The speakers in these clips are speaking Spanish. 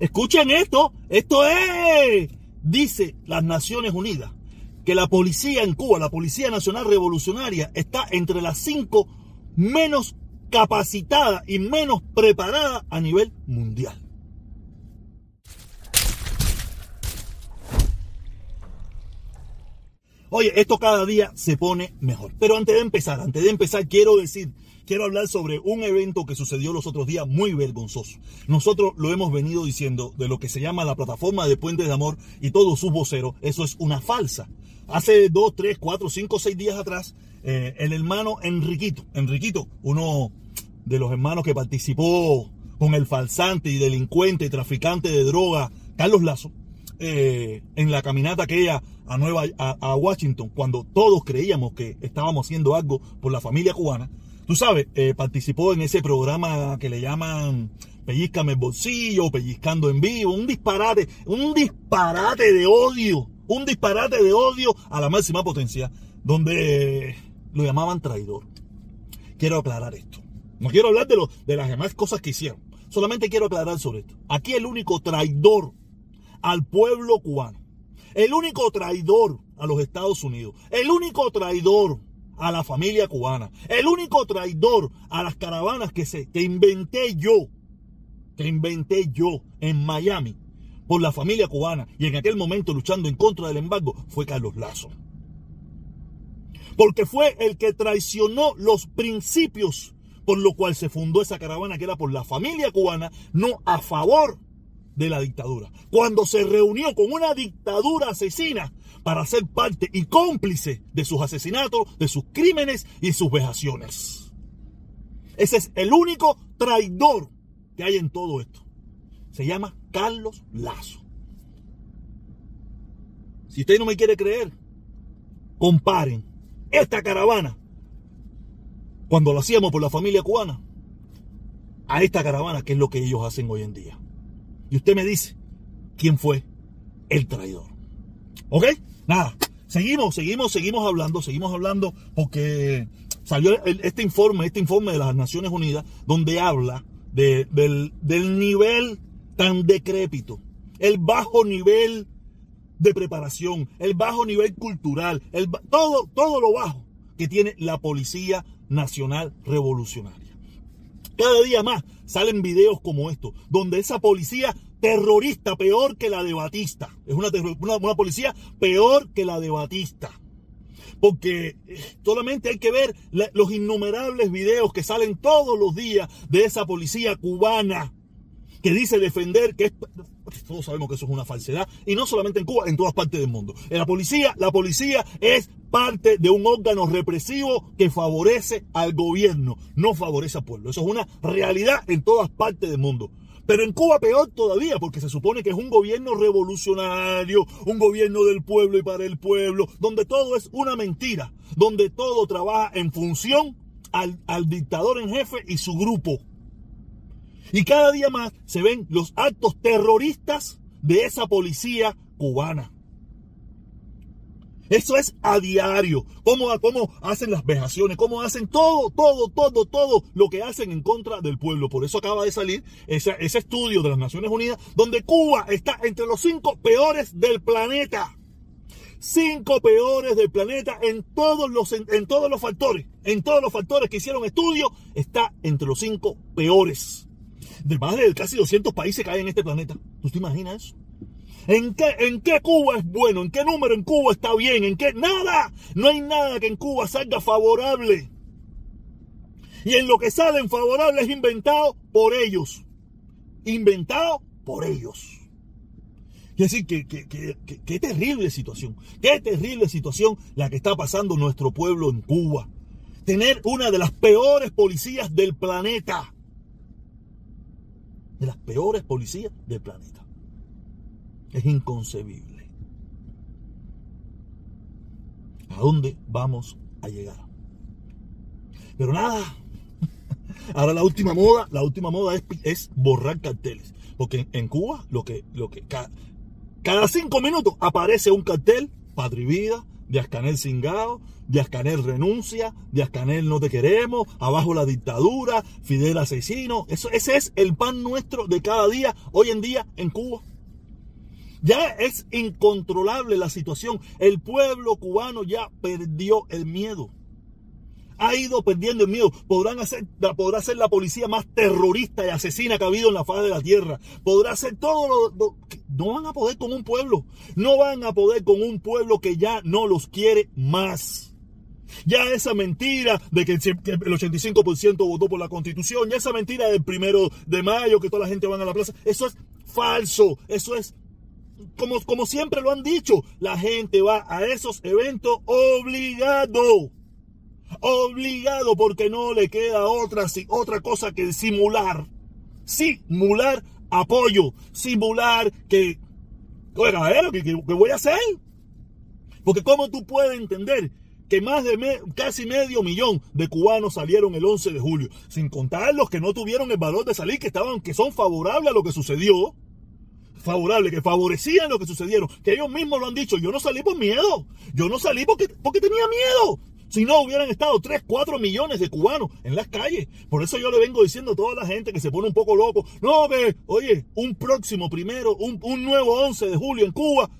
Escuchen esto, esto es, dice las Naciones Unidas, que la policía en Cuba, la Policía Nacional Revolucionaria, está entre las cinco menos capacitada y menos preparada a nivel mundial. Oye, esto cada día se pone mejor. Pero antes de empezar, antes de empezar, quiero decir, quiero hablar sobre un evento que sucedió los otros días muy vergonzoso. Nosotros lo hemos venido diciendo de lo que se llama la plataforma de Puentes de Amor y todos sus voceros. Eso es una falsa. Hace dos, tres, cuatro, cinco, seis días atrás, eh, el hermano Enriquito, Enriquito, uno de los hermanos que participó con el falsante y delincuente y traficante de droga, Carlos Lazo, eh, en la caminata aquella a, Nueva, a, Washington, cuando todos creíamos que estábamos haciendo algo por la familia cubana, tú sabes, eh, participó en ese programa que le llaman Pellizcame el bolsillo, Pellizcando en vivo, un disparate, un disparate de odio, un disparate de odio a la máxima potencia, donde lo llamaban traidor. Quiero aclarar esto. No quiero hablar de, de las demás cosas que hicieron. Solamente quiero aclarar sobre esto. Aquí el único traidor al pueblo cubano, el único traidor a los Estados Unidos, el único traidor a la familia cubana, el único traidor a las caravanas que, se, que inventé yo, que inventé yo en Miami por la familia cubana y en aquel momento luchando en contra del embargo fue Carlos Lazo. Porque fue el que traicionó los principios por lo cual se fundó esa caravana que era por la familia cubana, no a favor de la dictadura. Cuando se reunió con una dictadura asesina para ser parte y cómplice de sus asesinatos, de sus crímenes y sus vejaciones. Ese es el único traidor que hay en todo esto. Se llama Carlos Lazo. Si usted no me quiere creer, comparen esta caravana cuando lo hacíamos por la familia cubana, a esta caravana, que es lo que ellos hacen hoy en día. Y usted me dice, ¿quién fue el traidor? ¿Ok? Nada, seguimos, seguimos, seguimos hablando, seguimos hablando, porque salió este informe, este informe de las Naciones Unidas, donde habla del, nivel tan decrépito, el bajo nivel de preparación, el bajo nivel cultural, el, todo, todo lo bajo que tiene la policía nacional revolucionaria. Cada día más salen videos como estos, donde esa policía terrorista, peor que la de Batista, es una, policía peor que la de Batista. Porque eh, solamente hay que ver los innumerables videos que salen todos los días de esa policía cubana que dice defender que es todos sabemos que eso es una falsedad y no solamente en Cuba, en todas partes del mundo. En la policía, la policía es parte de un órgano represivo que favorece al gobierno, no favorece al pueblo. Eso es una realidad en todas partes del mundo. Pero en Cuba peor todavía, porque se supone que es un gobierno revolucionario, un gobierno del pueblo y para el pueblo, donde todo es una mentira, donde todo trabaja en función al, al dictador en jefe y su grupo. Y cada día más se ven los actos terroristas de esa policía cubana. Eso es a diario. Cómo, cómo hacen las vejaciones, cómo hacen todo, todo, todo, todo lo que hacen en contra del pueblo. Por eso acaba de salir ese, estudio de las Naciones Unidas donde Cuba está entre los cinco peores del planeta. Cinco peores del planeta en todos los, en, todos los factores. En todos los factores que hicieron estudio, está entre los cinco peores. De más de casi 200 países que hay en este planeta. ¿Tú te imaginas eso? ¿En qué, ¿En qué Cuba es bueno? ¿En qué número en Cuba está bien? ¿En qué? Nada. No hay nada que en Cuba salga favorable. Y en lo que salen favorables es inventado por ellos. Inventado por ellos. Y decir, que, qué terrible situación. Qué terrible situación la que está pasando nuestro pueblo en Cuba. Tener una de las peores policías del planeta. De las peores policías del planeta. Es inconcebible. ¿A dónde vamos a llegar? Pero nada. Ahora la última moda, la última moda es, borrar carteles. Porque en Cuba, lo que, lo que cada, cinco minutos aparece un cartel, Patria Vida, de Canel cingado, de Canel renuncia, de Canel no te queremos, abajo la dictadura, Fidel asesino. Eso, ese es el pan nuestro de cada día, hoy en día en Cuba. Ya es incontrolable la situación. El pueblo cubano ya perdió el miedo. Ha ido perdiendo el miedo. Podrán hacer, podrá ser la policía más terrorista y asesina que ha habido en la faz de la tierra. Podrá ser todo lo, No van a poder con un pueblo. No van a poder con un pueblo que ya no los quiere más. Ya esa mentira de que el 85% votó por la constitución, ya esa mentira del primero de mayo que toda la gente va a la plaza, eso es falso, eso es como, como siempre lo han dicho, la gente va a esos eventos obligado. Obligado porque no le queda otra, otra cosa que simular. Simular apoyo. Simular que, oiga, ¿qué, qué, voy a hacer? Porque cómo tú puedes entender que más de casi medio millón de cubanos salieron el 11 de julio, sin contar los que no tuvieron el valor de salir, que estaban, que son favorables a lo que sucedió, favorable, que favorecían lo que sucedieron, que ellos mismos lo han dicho, yo no salí por miedo, yo no salí porque tenía miedo. Si no, hubieran estado 3, 4 millones de cubanos en las calles. Por eso yo le vengo diciendo a toda la gente que se pone un poco loco, no, que, oye, un próximo primero, un, nuevo 11 de julio en Cuba,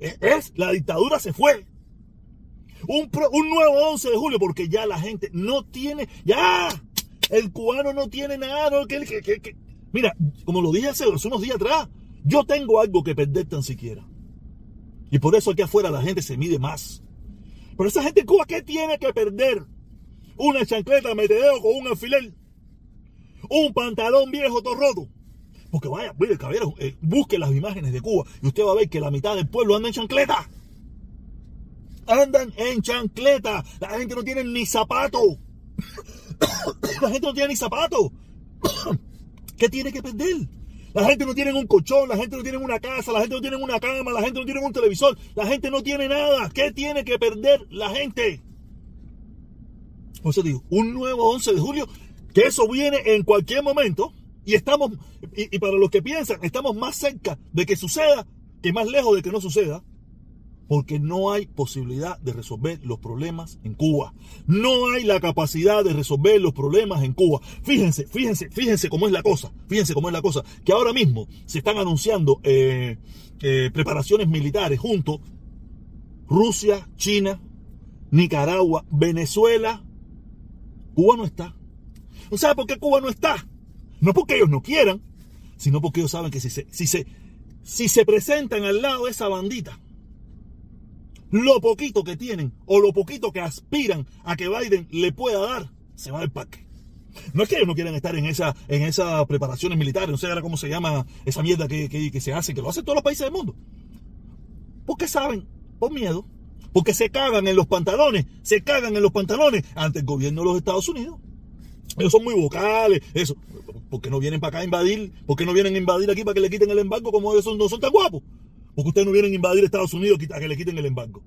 es, es la dictadura se fue. Un, un nuevo 11 de julio, porque ya la gente no tiene, ya, el cubano no tiene nada. Mira, como lo dije hace unos días atrás, yo tengo algo que perder tan siquiera. Y por eso aquí afuera la gente se mide más. Pero esa gente en Cuba, ¿qué tiene que perder? Una chancleta metedeo con un alfiler. Un pantalón viejo todo roto. Porque vaya, mire, caballero, eh, busque las imágenes de Cuba y usted va a ver que la mitad del pueblo anda en chancleta. Andan en chancleta. La gente no tiene ni zapato. la gente no tiene ni zapato. ¿Qué tiene que perder? La gente no tiene un colchón, la gente no tiene una casa, la gente no tiene una cama, la gente no tiene un televisor, la gente no tiene nada. ¿Qué tiene que perder la gente? Por eso digo, un nuevo 11 de julio, que eso viene en cualquier momento y estamos, y para los que piensan, estamos más cerca de que suceda que más lejos de que no suceda porque no hay posibilidad de resolver los problemas en Cuba. No hay la capacidad de resolver los problemas en Cuba. Fíjense, fíjense, fíjense cómo es la cosa. Fíjense cómo es la cosa. Que ahora mismo se están anunciando eh, eh, preparaciones militares junto Rusia, China, Nicaragua, Venezuela. Cuba no está. ¿No sabe por qué Cuba no está? No porque ellos no quieran, sino porque ellos saben que si se, si se, si se presentan al lado de esa bandita, lo poquito que tienen o lo poquito que aspiran a que Biden le pueda dar, se va del parque. No es que ellos no quieran estar en esa en esas preparaciones militares, no sé ahora cómo se llama esa mierda que, que, se hace, que lo hacen todos los países del mundo. Porque saben, por miedo, porque se cagan en los pantalones, se cagan en los pantalones ante el gobierno de los Estados Unidos. Ellos son muy vocales, eso. porque no vienen para acá a invadir? porque no vienen a invadir aquí para que le quiten el embargo como ellos no son tan guapos? Porque ustedes no vienen a invadir Estados Unidos a que le quiten el embargo.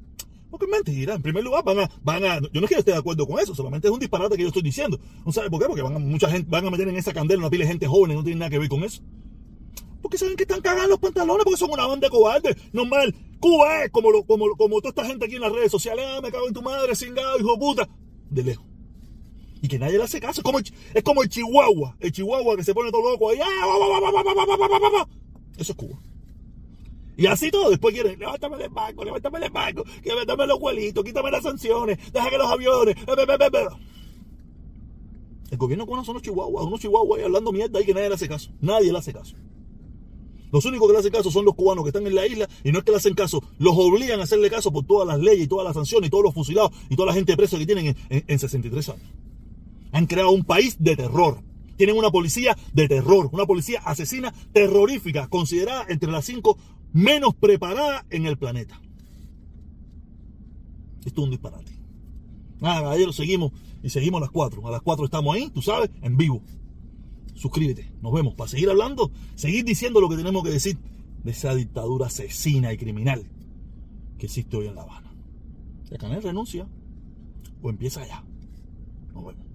Porque es mentira. En primer lugar, van a, van a, yo no quiero estar de acuerdo con eso, solamente es un disparate que yo estoy diciendo. ¿No sabe por qué? Porque van a, mucha gente, van a meter en esa candela una pila de gente joven y no tiene nada que ver con eso. Porque saben que están cagando los pantalones porque son una banda de cobardes. Normal. Cuba es como, como, como toda esta gente aquí en las redes sociales. Ah, me cago en tu madre, cingado, hijo de puta. De lejos. Y que nadie le hace caso. Es como, el, es como el chihuahua. El chihuahua que se pone todo loco ahí. Eso es Cuba. Y así todo, después quieren, levántame del banco, levántame del banco, levántame los huelitos, quítame las sanciones, deja que los aviones. El gobierno cubano son los chihuahuas, unos chihuahuas hablando mierda y que nadie le hace caso. Nadie le hace caso. Los únicos que le hacen caso son los cubanos que están en la isla y no es que le hacen caso, los obligan a hacerle caso por todas las leyes y todas las sanciones y todos los fusilados y toda la gente presa que tienen en, en 63 años. Han creado un país de terror. Tienen una policía de terror, una policía asesina terrorífica, considerada entre las cinco menos preparada en el planeta. Esto es un disparate. Nada, caballeros, seguimos y seguimos a las 4. A las 4 estamos ahí, tú sabes, en vivo. Suscríbete, nos vemos para seguir hablando, seguir diciendo lo que tenemos que decir de esa dictadura asesina y criminal que existe hoy en La Habana. ¿El Canel renuncia o empieza ya? Nos vemos.